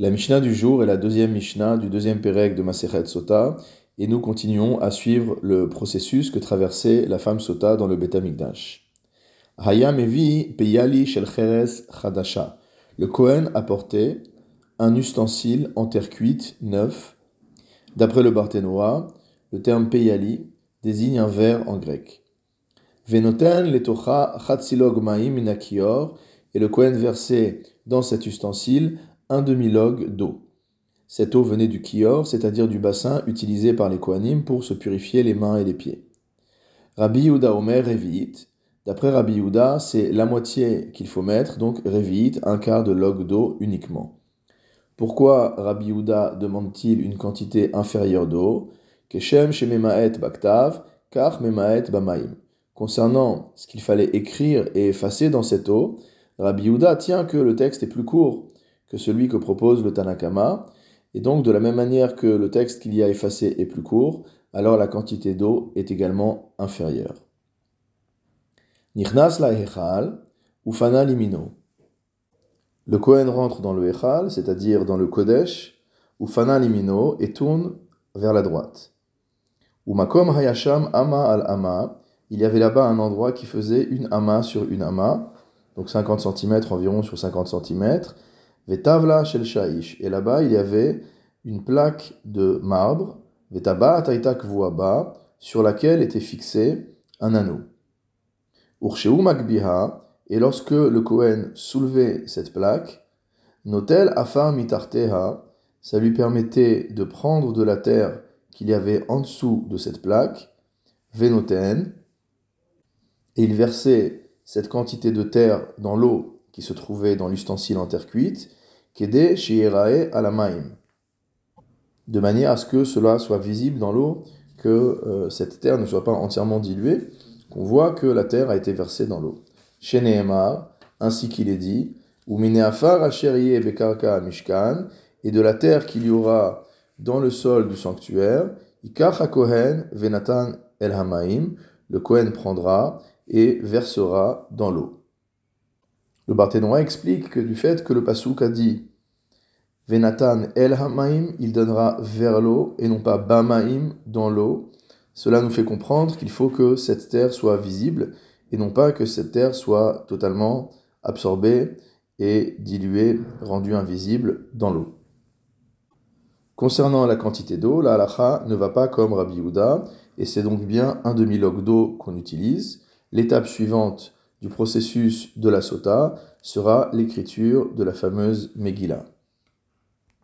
La Mishnah du jour est la deuxième Mishnah du deuxième Pérec de Masechet Sota, et nous continuons à suivre le processus que traversait la femme Sota dans le Beth Amikdash. Hayam evi peyali shel cheres chadasha. Le Kohen apportait un ustensile en terre cuite, neuf. D'après le Barthénois, le terme peyali désigne un verre en grec. Venoten letocha chatzilog maim inakior, et le Kohen versait dans cet ustensile un demi-log d'eau. Cette eau venait du kior, c'est-à-dire du bassin utilisé par les Kohanim pour se purifier les mains et les pieds. Rabbi Yehuda Omer Revi'it. D'après Rabbi Yehuda, c'est la moitié qu'il faut mettre, donc Revi'it, un quart de log d'eau uniquement. Pourquoi Rabbi Yehuda demande-t-il une quantité inférieure d'eau? Keshem Shememaet Baktav, Kach Memaet. Concernant ce qu'il fallait écrire et effacer dans cette eau, Rabbi Yehuda tient que le texte est plus court que celui que propose le Tanakama, et donc de la même manière que le texte qu'il y a effacé est plus court, alors la quantité d'eau est également inférieure. Nichnas la Echal, Ufana limino. Le Kohen rentre dans le Echal, c'est-à-dire dans le Kodesh, Ufana limino, et tourne vers la droite. Umakom hayasham ama al ama, il y avait là-bas un endroit qui faisait une ama sur une ama, donc 50 cm environ sur 50 cm, Vetavla shel shaish. Et là-bas, il y avait une plaque de marbre, Vetaba taitak vuaba, sur laquelle était fixé un anneau. Et lorsque le Kohen soulevait cette plaque, Notel afar mitarteha, ça lui permettait de prendre de la terre qu'il y avait en dessous de cette plaque, Venoten, et il versait cette quantité de terre dans l'eau qui se trouvait dans l'ustensile en terre cuite, Kede Shierae Alamaim, de manière à ce que cela soit visible dans l'eau, que euh, cette terre ne soit pas entièrement diluée, qu'on voit que la terre a été versée dans l'eau. Chez ainsi qu'il est dit, Bekarka Mishkan, et de la terre qu'il y aura dans le sol du sanctuaire, Ikach Kohen Venatan El Hamaim, le Kohen prendra et versera dans l'eau. Le Barthénois explique que du fait que le Passouk a dit Venatan el hamaim, il donnera vers l'eau et non pas bamaim dans l'eau. Cela nous fait comprendre qu'il faut que cette terre soit visible et non pas que cette terre soit totalement absorbée et diluée, rendue invisible dans l'eau. Concernant la quantité d'eau, la halacha ne va pas comme Rabbi Yehuda et c'est donc bien un demi-log d'eau qu'on utilise. L'étape suivante du processus de la sota sera l'écriture de la fameuse Megillah.